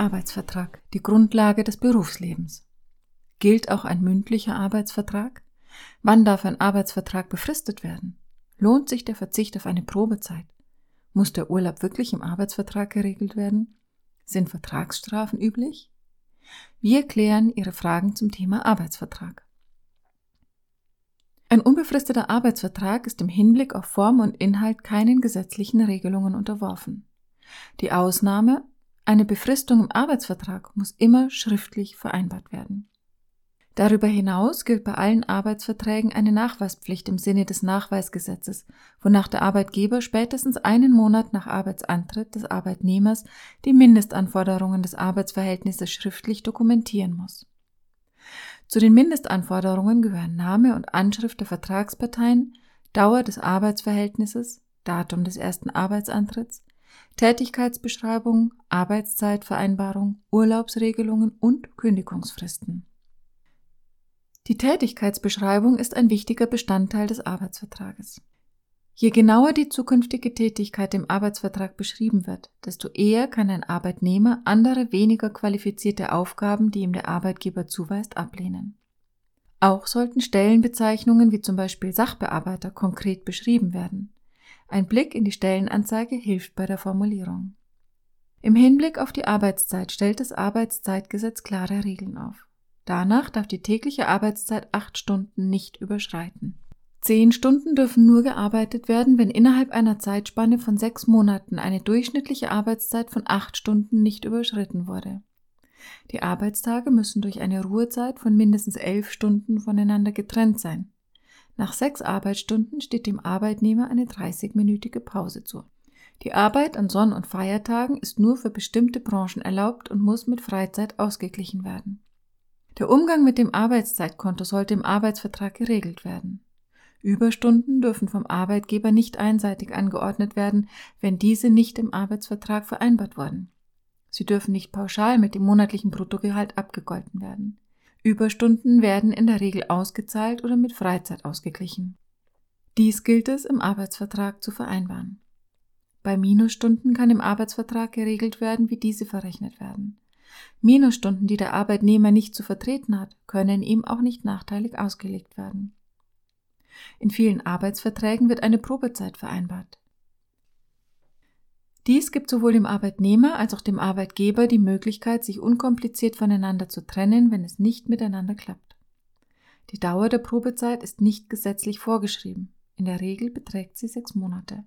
Arbeitsvertrag, die Grundlage des Berufslebens. Gilt auch ein mündlicher Arbeitsvertrag? Wann darf ein Arbeitsvertrag befristet werden? Lohnt sich der Verzicht auf eine Probezeit? Muss der Urlaub wirklich im Arbeitsvertrag geregelt werden? Sind Vertragsstrafen üblich? Wir klären Ihre Fragen zum Thema Arbeitsvertrag. Ein unbefristeter Arbeitsvertrag ist im Hinblick auf Form und Inhalt keinen gesetzlichen Regelungen unterworfen. Die Ausnahme, eine Befristung im Arbeitsvertrag muss immer schriftlich vereinbart werden. Darüber hinaus gilt bei allen Arbeitsverträgen eine Nachweispflicht im Sinne des Nachweisgesetzes, wonach der Arbeitgeber spätestens einen Monat nach Arbeitsantritt des Arbeitnehmers die Mindestanforderungen des Arbeitsverhältnisses schriftlich dokumentieren muss. Zu den Mindestanforderungen gehören Name und Anschrift der Vertragsparteien, Dauer des Arbeitsverhältnisses, Datum des ersten Arbeitsantritts, Tätigkeitsbeschreibung, Arbeitszeitvereinbarung, Urlaubsregelungen und Kündigungsfristen. Die Tätigkeitsbeschreibung ist ein wichtiger Bestandteil des Arbeitsvertrages. Je genauer die zukünftige Tätigkeit im Arbeitsvertrag beschrieben wird, desto eher kann ein Arbeitnehmer andere weniger qualifizierte Aufgaben, die ihm der Arbeitgeber zuweist, ablehnen. Auch sollten Stellenbezeichnungen wie zum Beispiel Sachbearbeiter konkret beschrieben werden. Ein Blick in die Stellenanzeige hilft bei der Formulierung. Im Hinblick auf die Arbeitszeit stellt das Arbeitszeitgesetz klare Regeln auf. Danach darf die tägliche Arbeitszeit acht Stunden nicht überschreiten. Zehn Stunden dürfen nur gearbeitet werden, wenn innerhalb einer Zeitspanne von sechs Monaten eine durchschnittliche Arbeitszeit von acht Stunden nicht überschritten wurde. Die Arbeitstage müssen durch eine Ruhezeit von mindestens elf Stunden voneinander getrennt sein. Nach sechs Arbeitsstunden steht dem Arbeitnehmer eine 30-minütige Pause zu. Die Arbeit an Sonn- und Feiertagen ist nur für bestimmte Branchen erlaubt und muss mit Freizeit ausgeglichen werden. Der Umgang mit dem Arbeitszeitkonto sollte im Arbeitsvertrag geregelt werden. Überstunden dürfen vom Arbeitgeber nicht einseitig angeordnet werden, wenn diese nicht im Arbeitsvertrag vereinbart wurden. Sie dürfen nicht pauschal mit dem monatlichen Bruttogehalt abgegolten werden. Überstunden werden in der Regel ausgezahlt oder mit Freizeit ausgeglichen. Dies gilt es im Arbeitsvertrag zu vereinbaren. Bei Minusstunden kann im Arbeitsvertrag geregelt werden, wie diese verrechnet werden. Minusstunden, die der Arbeitnehmer nicht zu vertreten hat, können ihm auch nicht nachteilig ausgelegt werden. In vielen Arbeitsverträgen wird eine Probezeit vereinbart. Dies gibt sowohl dem Arbeitnehmer als auch dem Arbeitgeber die Möglichkeit, sich unkompliziert voneinander zu trennen, wenn es nicht miteinander klappt. Die Dauer der Probezeit ist nicht gesetzlich vorgeschrieben. In der Regel beträgt sie sechs Monate.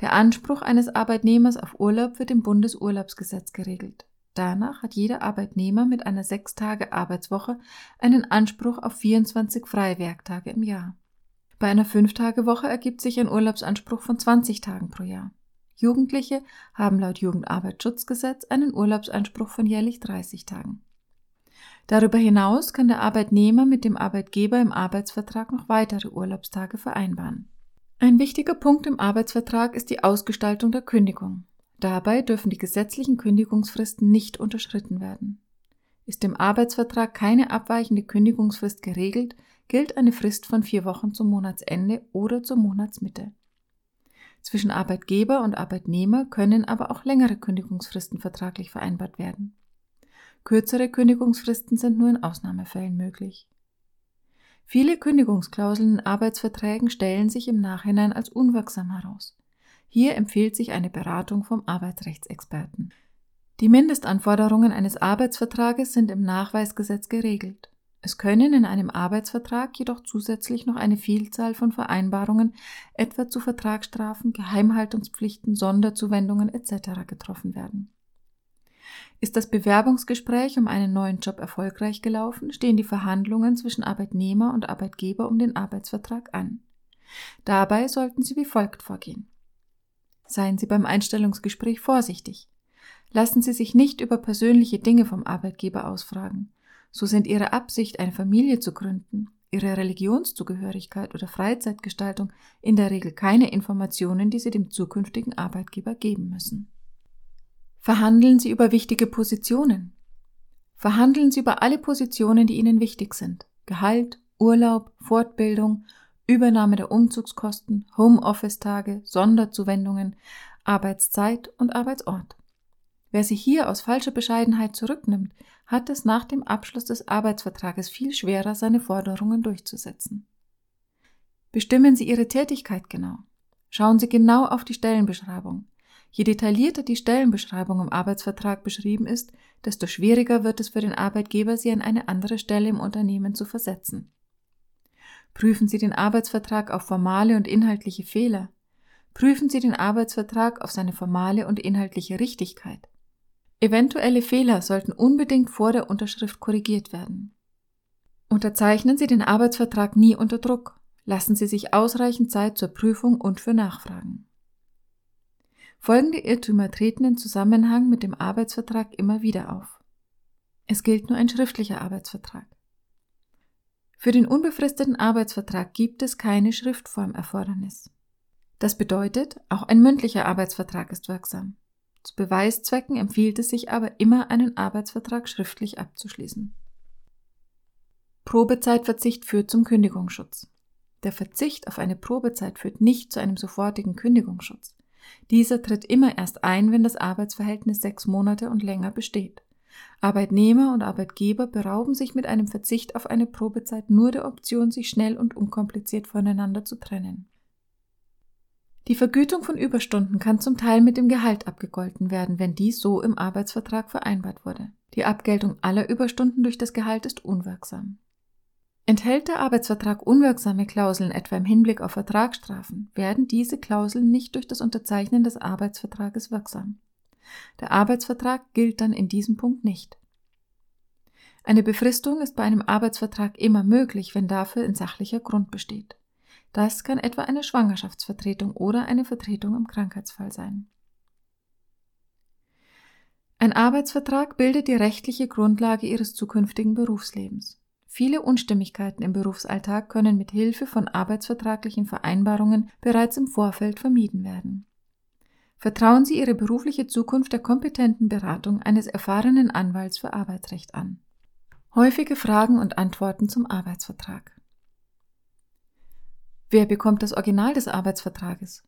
Der Anspruch eines Arbeitnehmers auf Urlaub wird im Bundesurlaubsgesetz geregelt. Danach hat jeder Arbeitnehmer mit einer sechs Tage Arbeitswoche einen Anspruch auf 24 freie Werktage im Jahr. Bei einer Fünf-Tage-Woche ergibt sich ein Urlaubsanspruch von 20 Tagen pro Jahr. Jugendliche haben laut Jugendarbeitsschutzgesetz einen Urlaubsanspruch von jährlich 30 Tagen. Darüber hinaus kann der Arbeitnehmer mit dem Arbeitgeber im Arbeitsvertrag noch weitere Urlaubstage vereinbaren. Ein wichtiger Punkt im Arbeitsvertrag ist die Ausgestaltung der Kündigung. Dabei dürfen die gesetzlichen Kündigungsfristen nicht unterschritten werden. Ist im Arbeitsvertrag keine abweichende Kündigungsfrist geregelt, gilt eine Frist von vier Wochen zum Monatsende oder zur Monatsmitte. Zwischen Arbeitgeber und Arbeitnehmer können aber auch längere Kündigungsfristen vertraglich vereinbart werden. Kürzere Kündigungsfristen sind nur in Ausnahmefällen möglich. Viele Kündigungsklauseln in Arbeitsverträgen stellen sich im Nachhinein als unwirksam heraus. Hier empfiehlt sich eine Beratung vom Arbeitsrechtsexperten. Die Mindestanforderungen eines Arbeitsvertrages sind im Nachweisgesetz geregelt. Es können in einem Arbeitsvertrag jedoch zusätzlich noch eine Vielzahl von Vereinbarungen, etwa zu Vertragsstrafen, Geheimhaltungspflichten, Sonderzuwendungen etc. getroffen werden. Ist das Bewerbungsgespräch um einen neuen Job erfolgreich gelaufen, stehen die Verhandlungen zwischen Arbeitnehmer und Arbeitgeber um den Arbeitsvertrag an. Dabei sollten Sie wie folgt vorgehen. Seien Sie beim Einstellungsgespräch vorsichtig. Lassen Sie sich nicht über persönliche Dinge vom Arbeitgeber ausfragen. So sind Ihre Absicht, eine Familie zu gründen, Ihre Religionszugehörigkeit oder Freizeitgestaltung in der Regel keine Informationen, die Sie dem zukünftigen Arbeitgeber geben müssen. Verhandeln Sie über wichtige Positionen. Verhandeln Sie über alle Positionen, die Ihnen wichtig sind. Gehalt, Urlaub, Fortbildung, Übernahme der Umzugskosten, Homeoffice-Tage, Sonderzuwendungen, Arbeitszeit und Arbeitsort. Wer sie hier aus falscher Bescheidenheit zurücknimmt, hat es nach dem Abschluss des Arbeitsvertrages viel schwerer, seine Forderungen durchzusetzen. Bestimmen Sie Ihre Tätigkeit genau. Schauen Sie genau auf die Stellenbeschreibung. Je detaillierter die Stellenbeschreibung im Arbeitsvertrag beschrieben ist, desto schwieriger wird es für den Arbeitgeber, Sie an eine andere Stelle im Unternehmen zu versetzen. Prüfen Sie den Arbeitsvertrag auf formale und inhaltliche Fehler. Prüfen Sie den Arbeitsvertrag auf seine formale und inhaltliche Richtigkeit. Eventuelle Fehler sollten unbedingt vor der Unterschrift korrigiert werden. Unterzeichnen Sie den Arbeitsvertrag nie unter Druck. Lassen Sie sich ausreichend Zeit zur Prüfung und für Nachfragen. Folgende Irrtümer treten in Zusammenhang mit dem Arbeitsvertrag immer wieder auf. Es gilt nur ein schriftlicher Arbeitsvertrag. Für den unbefristeten Arbeitsvertrag gibt es keine Schriftformerfordernis. Das bedeutet, auch ein mündlicher Arbeitsvertrag ist wirksam. Zu Beweiszwecken empfiehlt es sich aber immer, einen Arbeitsvertrag schriftlich abzuschließen. Probezeitverzicht führt zum Kündigungsschutz. Der Verzicht auf eine Probezeit führt nicht zu einem sofortigen Kündigungsschutz. Dieser tritt immer erst ein, wenn das Arbeitsverhältnis sechs Monate und länger besteht. Arbeitnehmer und Arbeitgeber berauben sich mit einem Verzicht auf eine Probezeit nur der Option, sich schnell und unkompliziert voneinander zu trennen. Die Vergütung von Überstunden kann zum Teil mit dem Gehalt abgegolten werden, wenn dies so im Arbeitsvertrag vereinbart wurde. Die Abgeltung aller Überstunden durch das Gehalt ist unwirksam. Enthält der Arbeitsvertrag unwirksame Klauseln etwa im Hinblick auf Vertragsstrafen, werden diese Klauseln nicht durch das Unterzeichnen des Arbeitsvertrages wirksam. Der Arbeitsvertrag gilt dann in diesem Punkt nicht. Eine Befristung ist bei einem Arbeitsvertrag immer möglich, wenn dafür ein sachlicher Grund besteht. Das kann etwa eine Schwangerschaftsvertretung oder eine Vertretung im Krankheitsfall sein. Ein Arbeitsvertrag bildet die rechtliche Grundlage Ihres zukünftigen Berufslebens. Viele Unstimmigkeiten im Berufsalltag können mit Hilfe von arbeitsvertraglichen Vereinbarungen bereits im Vorfeld vermieden werden. Vertrauen Sie Ihre berufliche Zukunft der kompetenten Beratung eines erfahrenen Anwalts für Arbeitsrecht an. Häufige Fragen und Antworten zum Arbeitsvertrag. Wer bekommt das Original des Arbeitsvertrages?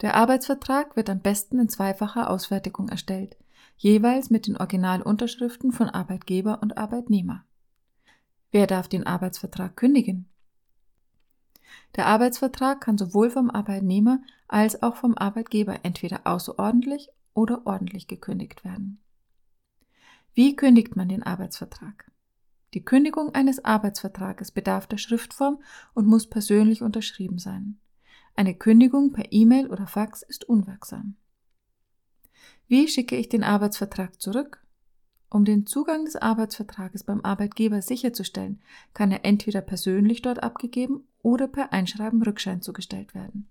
Der Arbeitsvertrag wird am besten in zweifacher Ausfertigung erstellt, jeweils mit den Originalunterschriften von Arbeitgeber und Arbeitnehmer. Wer darf den Arbeitsvertrag kündigen? Der Arbeitsvertrag kann sowohl vom Arbeitnehmer als auch vom Arbeitgeber entweder außerordentlich oder ordentlich gekündigt werden. Wie kündigt man den Arbeitsvertrag? Die Kündigung eines Arbeitsvertrages bedarf der Schriftform und muss persönlich unterschrieben sein. Eine Kündigung per E-Mail oder Fax ist unwirksam. Wie schicke ich den Arbeitsvertrag zurück? Um den Zugang des Arbeitsvertrages beim Arbeitgeber sicherzustellen, kann er entweder persönlich dort abgegeben oder per Einschreiben Rückschein zugestellt werden.